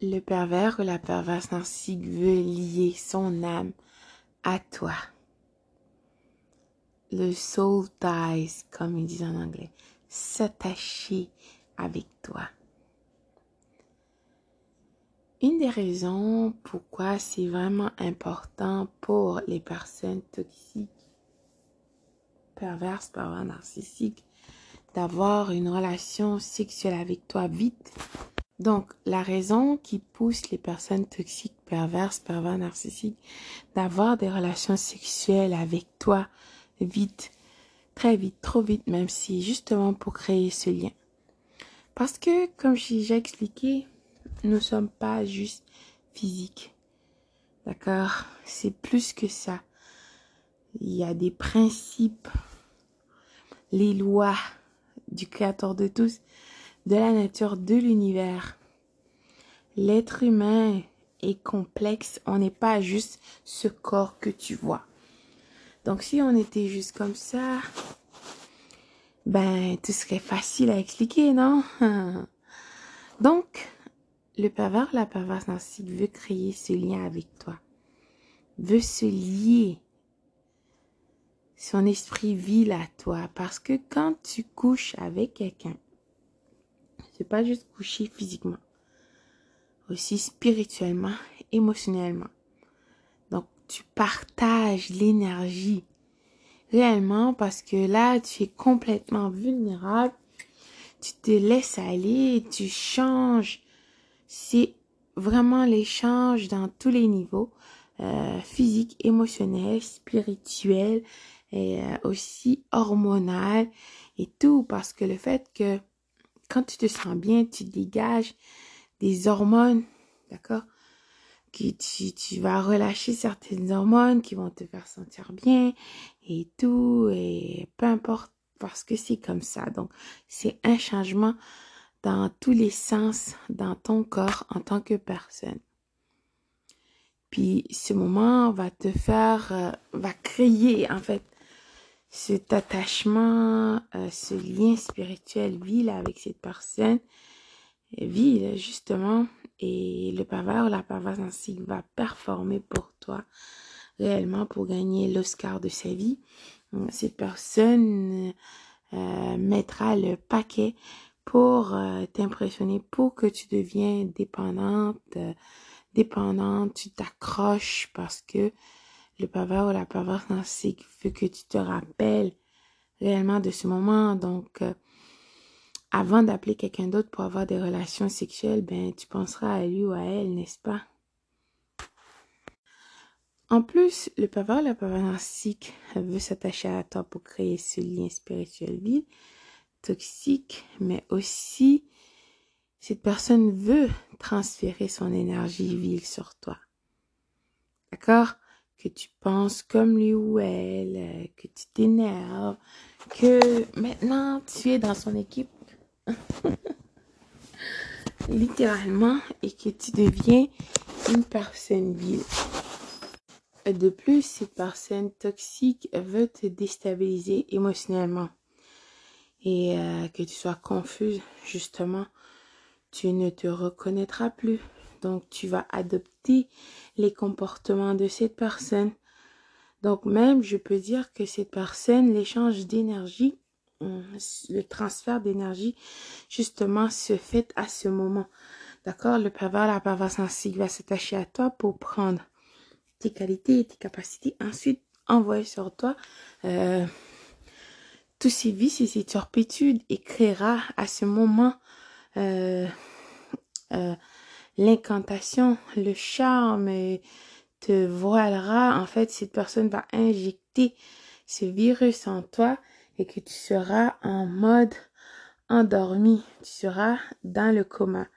Le pervers ou la perverse narcissique veut lier son âme à toi. Le soul ties, comme ils disent en anglais. S'attacher avec toi. Une des raisons pourquoi c'est vraiment important pour les personnes toxiques, perverses, pervers narcissiques, d'avoir une relation sexuelle avec toi vite donc, la raison qui pousse les personnes toxiques, perverses, pervers, narcissiques, d'avoir des relations sexuelles avec toi vite, très vite, trop vite même, si justement pour créer ce lien. Parce que, comme j'ai expliqué, nous ne sommes pas juste physiques. D'accord? C'est plus que ça. Il y a des principes, les lois du Créateur de tous de la nature de l'univers. L'être humain est complexe, on n'est pas juste ce corps que tu vois. Donc si on était juste comme ça, ben tout serait facile à expliquer, non? Donc, le pervers, la perverse narcissique veut créer ce lien avec toi, veut se lier. Son esprit vit à toi parce que quand tu couches avec quelqu'un, c'est pas juste coucher physiquement, aussi spirituellement, émotionnellement. Donc, tu partages l'énergie réellement parce que là, tu es complètement vulnérable. Tu te laisses aller, tu changes. C'est vraiment l'échange dans tous les niveaux, euh, physique, émotionnel, spirituel et euh, aussi hormonal et tout parce que le fait que quand tu te sens bien, tu dégages des hormones, d'accord tu vas relâcher certaines hormones qui vont te faire sentir bien et tout, et peu importe, parce que c'est comme ça. Donc, c'est un changement dans tous les sens dans ton corps en tant que personne. Puis ce moment va te faire, euh, va créer en fait cet attachement, euh, ce lien spirituel vit avec cette personne, vit justement, et le ou la perverse ainsi va performer pour toi réellement pour gagner l'Oscar de sa vie. Cette personne euh, mettra le paquet pour euh, t'impressionner, pour que tu deviens dépendante, dépendante, tu t'accroches parce que le pervers ou la perverse narcissique veut que tu te rappelles réellement de ce moment. Donc, euh, avant d'appeler quelqu'un d'autre pour avoir des relations sexuelles, ben, tu penseras à lui ou à elle, n'est-ce pas? En plus, le ou la perverse narcissique veut s'attacher à toi pour créer ce lien spirituel vide, toxique, mais aussi cette personne veut transférer son énergie vile sur toi. D'accord? Que tu penses comme lui ou elle, euh, que tu t'énerves, que maintenant tu es dans son équipe, littéralement, et que tu deviens une personne vile. De plus, cette personne toxique veut te déstabiliser émotionnellement et euh, que tu sois confuse, justement, tu ne te reconnaîtras plus. Donc, tu vas adopter les comportements de cette personne. Donc, même, je peux dire que cette personne, l'échange d'énergie, hum, le transfert d'énergie, justement, se fait à ce moment. D'accord? Le pervers, la perverse sensible va s'attacher à toi pour prendre tes qualités et tes capacités. Ensuite, envoyer sur toi euh, tous ces vices et ces turpitudes et créera à ce moment euh, euh, l'incantation, le charme te voilera. En fait, cette personne va injecter ce virus en toi et que tu seras en mode endormi. Tu seras dans le coma.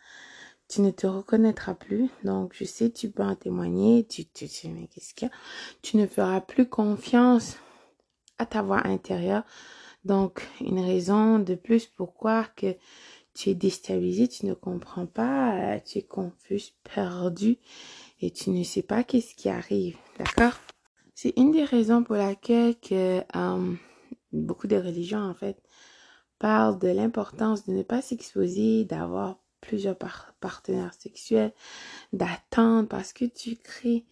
Tu ne te reconnaîtras plus. Donc, je sais, tu peux en témoigner. Tu mais qu'est-ce qu'il y a? Tu ne feras plus confiance à ta voix intérieure. Donc, une raison de plus pourquoi que tu es déstabilisé, tu ne comprends pas, euh, tu es confus, perdu et tu ne sais pas qu'est-ce qui arrive, d'accord? C'est une des raisons pour laquelle que euh, beaucoup de religions en fait parlent de l'importance de ne pas s'exposer, d'avoir plusieurs partenaires sexuels, d'attendre parce que tu crées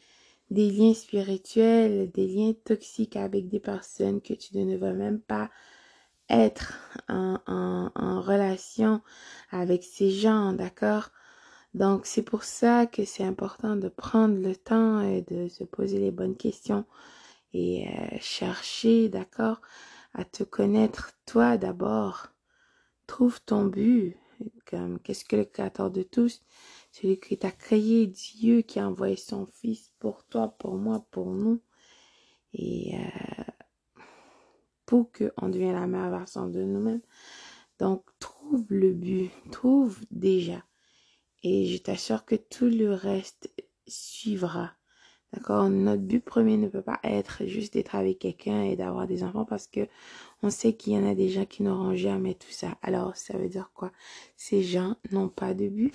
des liens spirituels, des liens toxiques avec des personnes que tu ne veux même pas être en, relation avec ces gens, d'accord? Donc c'est pour ça que c'est important de prendre le temps et de se poser les bonnes questions et euh, chercher, d'accord, à te connaître toi d'abord. Trouve ton but, comme qu'est-ce que le créateur de tous, celui qui t'a créé, Dieu qui a envoyé son fils pour toi, pour moi, pour nous. Et euh, pour qu'on devienne la meilleure version de nous-mêmes. Donc, trouve le but, trouve déjà. Et je t'assure que tout le reste suivra. D'accord? Notre but premier ne peut pas être juste d'être avec quelqu'un et d'avoir des enfants parce que on sait qu'il y en a des gens qui n'auront jamais tout ça. Alors, ça veut dire quoi? Ces gens n'ont pas de but.